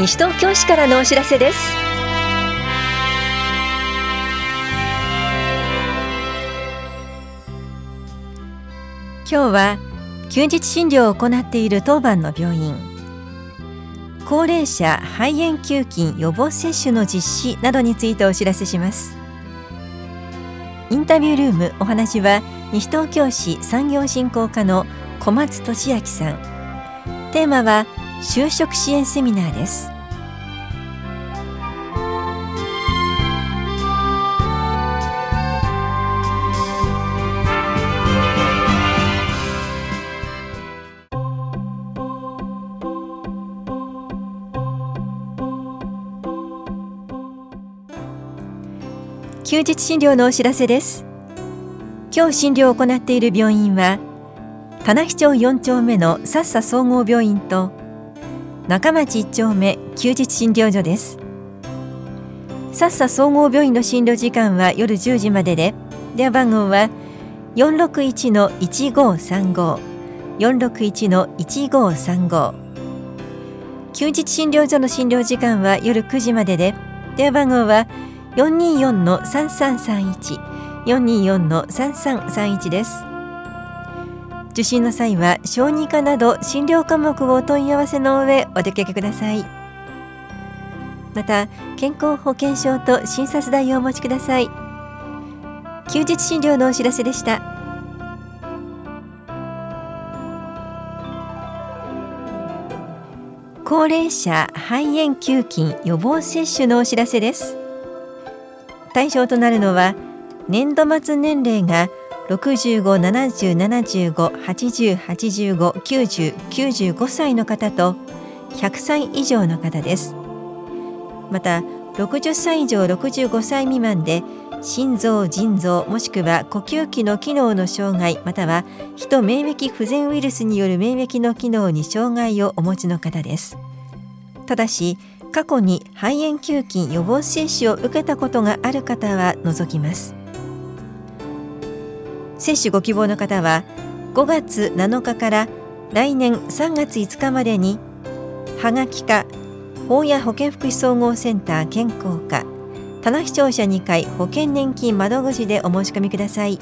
西東京市からのお知らせです。今日は休日診療を行っている当番の病院。高齢者肺炎球菌予防接種の実施などについてお知らせします。インタビュールームお話は西東京市産業振興課の小松俊明さん。テーマは就職支援セミナーです。休日診療のお知らせです。今日診療を行っている病院は棚視町4丁目のさっさ総合病院と中町1丁目休日診療所です。さっさ総合病院の診療時間は夜10時までで電話番号は461-1535 461-1535休日診療所の診療時間は夜9時までで電話番号は424-3331 424-3331です。受診の際は小児科など診療科目をお問い合わせの上お出かけください。また健康保険証と診察代をお持ちください。休日診療のお知らせでした。高齢者肺炎球菌予防接種のお知らせです。対象となるのは年度末年齢が65、70、75、80、85、90、95歳の方と100歳以上の方です。また60歳以上65歳未満で心臓、腎臓もしくは呼吸器の機能の障害または人免疫不全ウイルスによる免疫の機能に障害をお持ちの方です。ただし過去に肺炎球菌予防接種を受けたことがある方は除きます。接種ご希望の方は5月7日から来年3月5日までにはがきか法や保健福祉総合センター健康課棚視聴者2階保険年金窓口でお申し込みください。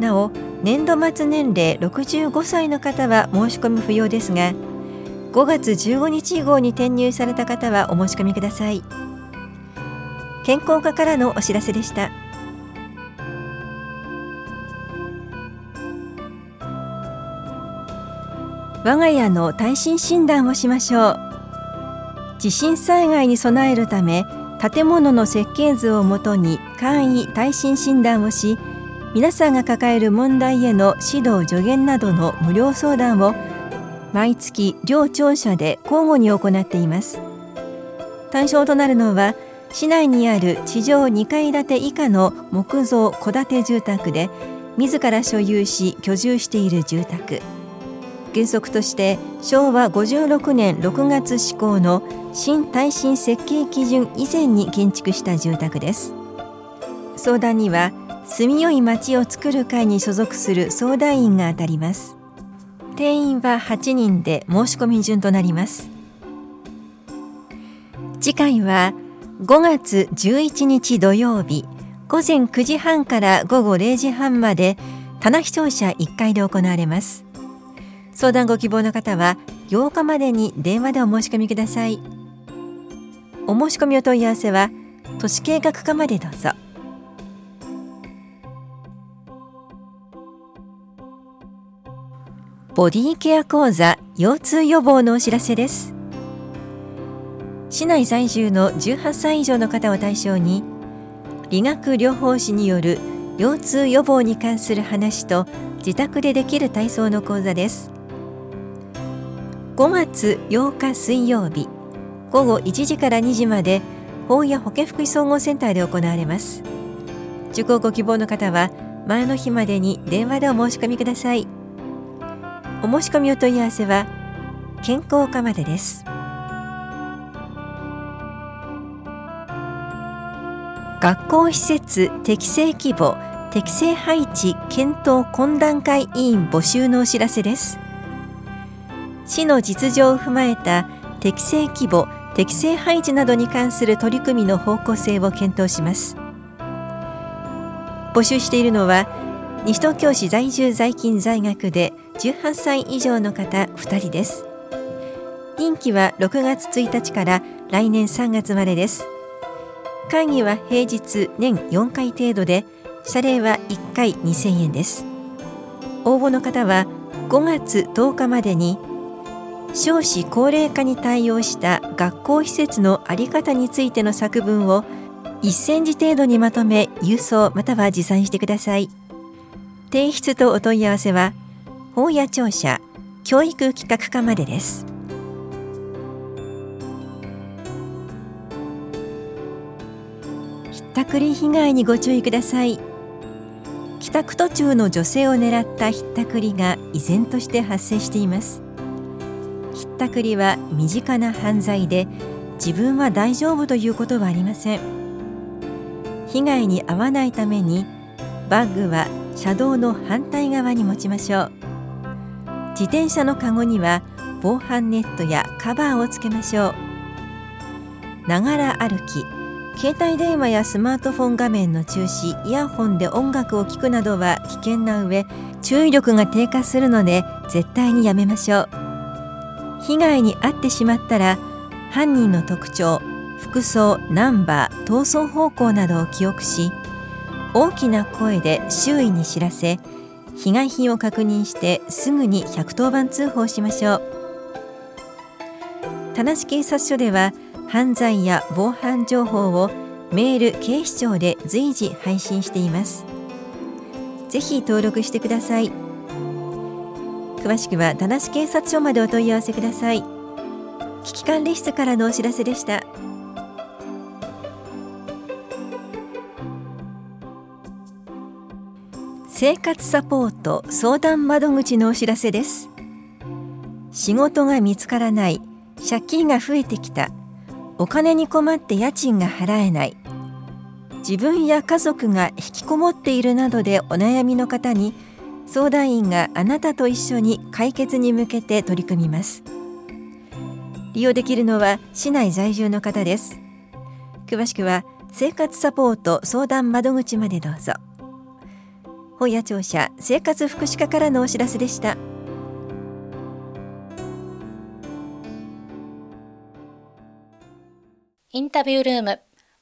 なお年度末年齢65歳の方は申し込み不要ですが5月15日以降に転入された方はお申し込みください。健康課からのお知らせでした。我が家の耐震診断をしましょう。地震災害に備えるため建物の設計図をもとに簡易耐震診断をし皆さんが抱える問題への指導助言などの無料相談を毎月両庁舎で交互に行っています。対象となるのは市内にある地上2階建て以下の木造戸建て住宅で自ら所有し居住している住宅。原則として昭和56年6月施行の新耐震設計基準以前に建築した住宅です。相談には住みよい町を作る会に所属する相談員が当たります。定員は8人で申し込み順となります。次回は5月11日土曜日午前9時半から午後0時半まで棚視聴者1階で行われます。相談ご希望の方は8日までに電話でお申し込みください。お申し込みお問い合わせは都市計画課までどうぞ。ボディケア講座腰痛予防のお知らせです。市内在住の18歳以上の方を対象に理学療法士による腰痛予防に関する話と自宅でできる体操の講座です。5月8日水曜日午後1時から2時まで法や保健福祉総合センターで行われます。受講ご希望の方は前の日までに電話でお申し込みください。お申し込みお問い合わせは健康課までです。学校施設適正規模適正配置検討懇談会委員募集のお知らせです。市の実情を踏まえた適正規模適正配置などに関する取り組みの方向性を検討します。募集しているのは西東京市在住在勤在学で18歳以上の方2人です。任期は6月1日から来年3月までです。会議は平日年4回程度で謝礼は1回2000円です。応募の方は5月10日までに少子高齢化に対応した学校施設の在り方についての作文を1センチ程度にまとめ郵送または持参してください。提出とお問い合わせは法や庁舎教育企画課までです。ひったくり被害にご注意ください。帰宅途中の女性を狙ったひったくりが依然として発生しています。ったくりは身近な犯罪で自分は大丈夫ということはありません。被害に遭わないためにバッグは車道の反対側に持ちましょう。自転車のカゴには防犯ネットやカバーをつけましょう。ながら歩き携帯電話やスマートフォン画面の中止イヤホンで音楽を聴くなどは危険な上注意力が低下するので絶対にやめましょう。被害に遭ってしまったら犯人の特徴服装ナンバー逃走方向などを記憶し大きな声で周囲に知らせ被害品を確認してすぐに110番通報しましょう。田無警察署では犯罪や防犯情報をメール警視庁で随時配信しています。ぜひ登録してください。詳しくは田無警察署までお問い合わせください。危機管理室からのお知らせでした。生活サポート相談窓口のお知らせです。仕事が見つからない借金が増えてきたお金に困って家賃が払えない自分や家族が引きこもっているなどでお悩みの方に相談員があなたと一緒に解決に向けて取り組みます。利用できるのは市内在住の方です。詳しくは生活サポート相談窓口までどうぞ。本屋庁舎生活福祉課からのお知らせでした。インタビュールーム。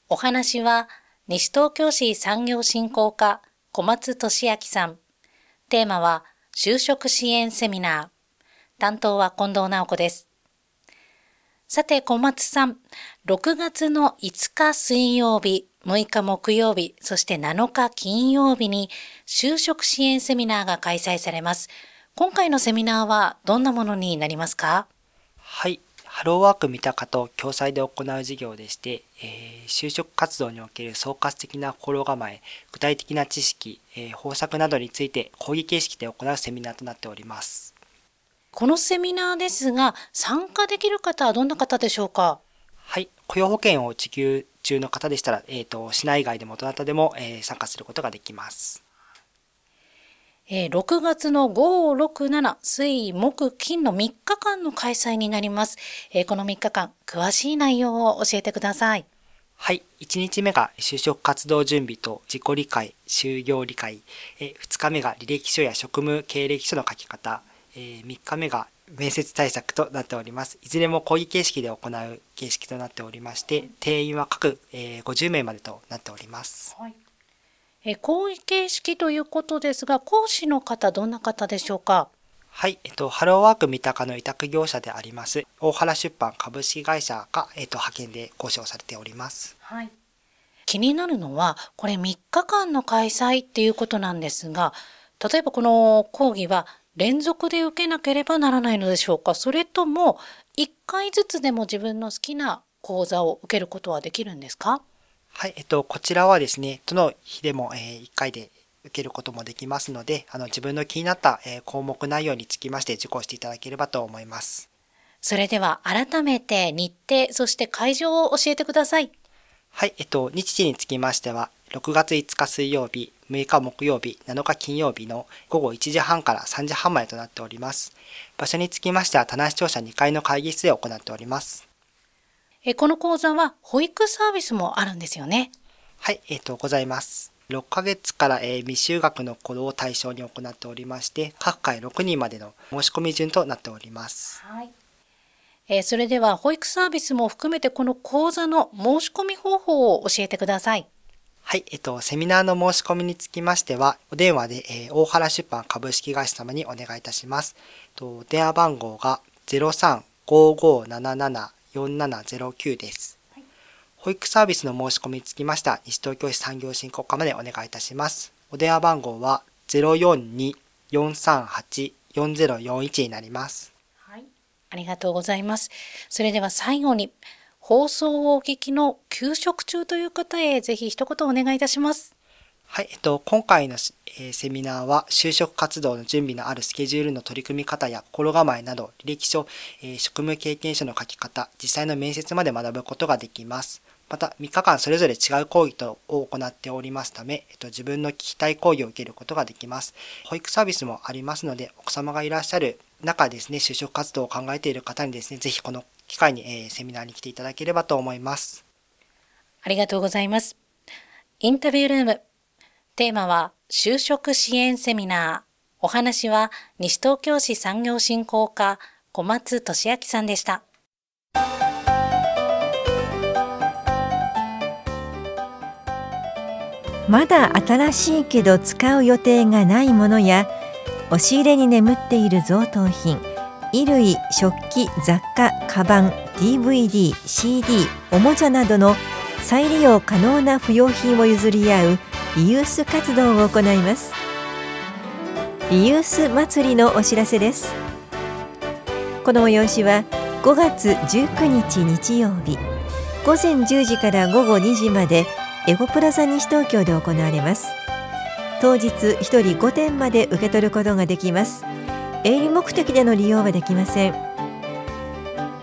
お話は西東京市産業振興課小松俊明さん。テーマは就職支援セミナー担当は近藤直子ですさて小松さん6月の5日水曜日6日木曜日、そして7日金曜日に就職支援セミナーが開催されます。今回のセミナーはどんなものになりますか？はい。ハローワーク三鷹と共催で行う事業でして、えー、就職活動における総括的な心構え、具体的な知識、えー、方策などについて講義形式で行うセミナーとなっております。このセミナーですが、参加できる方はどんな方でしょうか？はい。雇用保険を受給中の方でしたら、えっ、ー、と、市内外でもどなたでも、えー、参加することができます。えー、6月の5、6、7、水、木、金の3日間の開催になります。えー、この3日間、詳しい内容を教えてください。はい。1日目が就職活動準備と自己理解、就業理解。え2日目が履歴書や職務経歴書の書き方。え3日目が面接対策となっております。いずれも講義形式で行う形式となっておりまして、定員は各、えー、50名までとなっております。はい、え講義形式ということですが、講師の方、どんな方でしょうか？はい、えっと、ハローワーク三鷹の委託業者であります、大原出版株式会社が、えっと、派遣で講師をされております。はい。気になるのは、これ3日間の開催っていうことなんですが、例えばこの講義は連続で受けなければならないのでしょうか？それとも、1回ずつでも自分の好きな講座を受けることはできるんですか？はい、えっと、こちらはですね、どの日でも、えー、1回で受けることもできますので、あの、自分の気になった、えー、項目内容につきまして受講していただければと思います。それでは改めて日程、そして会場を教えてください。はい、えっと、日時につきましては、6月5日水曜日、6日木曜日、7日金曜日の午後1時半から3時半までとなっております。場所につきましては、棚視聴者2階の会議室で行っております。えこの講座は保育サービスもあるんですよね。はい、えっ、ー、と、ございます。6ヶ月から、えー、未就学の頃を対象に行っておりまして、各回6人までの申し込み順となっております。はい。えー、それでは保育サービスも含めてこの講座の申し込み方法を教えてください。はい、えっと、セミナーの申し込みにつきましては、お電話で、えー、大原出版株式会社様にお願いいたします。と電話番号が0355774709です。保育サービスの申し込みにつきましては、西東京市産業振興課までお願いいたします。お電話番号は042-438-4041になります。はい。ありがとうございます。それでは最後に、放送をお聞きの休職中という方へぜひ一言お願いいたします。はい、えっと、今回の、えー、セミナーは就職活動の準備のあるスケジュールの取り組み方や心構えなど履歴書、えー、職務経験書の書き方、実際の面接まで学ぶことができます。また、3日間それぞれ違う講義とを行っておりますため、えっと、自分の聞きたい講義を受けることができます。保育サービスもありますので、お子様がいらっしゃる中ですね、就職活動を考えている方にですね、ぜひこの機会に、えー、セミナーに来ていただければと思います。ありがとうございます。インタビュールーム。テーマは、就職支援セミナー。お話は、西東京市産業振興課、小松俊明さんでした。まだ新しいけど使う予定がないものや押し入れに眠っている贈答品衣類食器雑貨カバン DVD CD おもちゃなどの再利用可能な不要品を譲り合うリユース活動を行います。リユース祭りのお知らせです。この催しは5月19日日曜日午前10時から午後2時までエゴプラザ西東京で行われます。当日1人5点まで受け取ることができます。営利目的での利用はできません。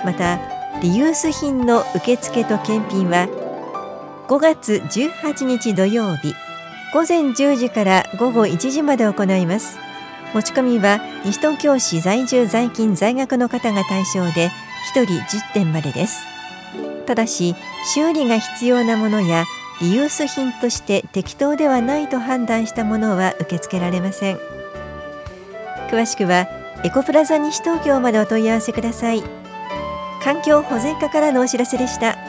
またリユース品の受付と検品は5月18日土曜日午前10時から午後1時まで行います。持ち込みは西東京市在住在勤在学の方が対象で1人10点までです。ただし修理が必要なものやリユース品として適当ではないと判断したものは受け付けられません。詳しくはエコプラザ西東京までお問い合わせください。環境保全課からのお知らせでした。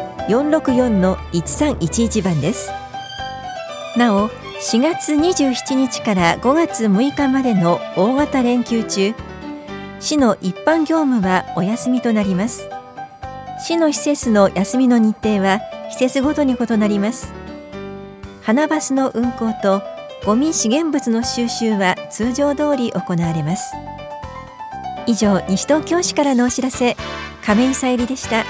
464-1311番です。なお4月27日から5月6日までの大型連休中市の一般業務はお休みとなります。市の施設の休みの日程は施設ごとに異なります。花バスの運行とゴミ資源物の収集は通常通り行われます。以上西東京市からのお知らせ亀井さゆりでした。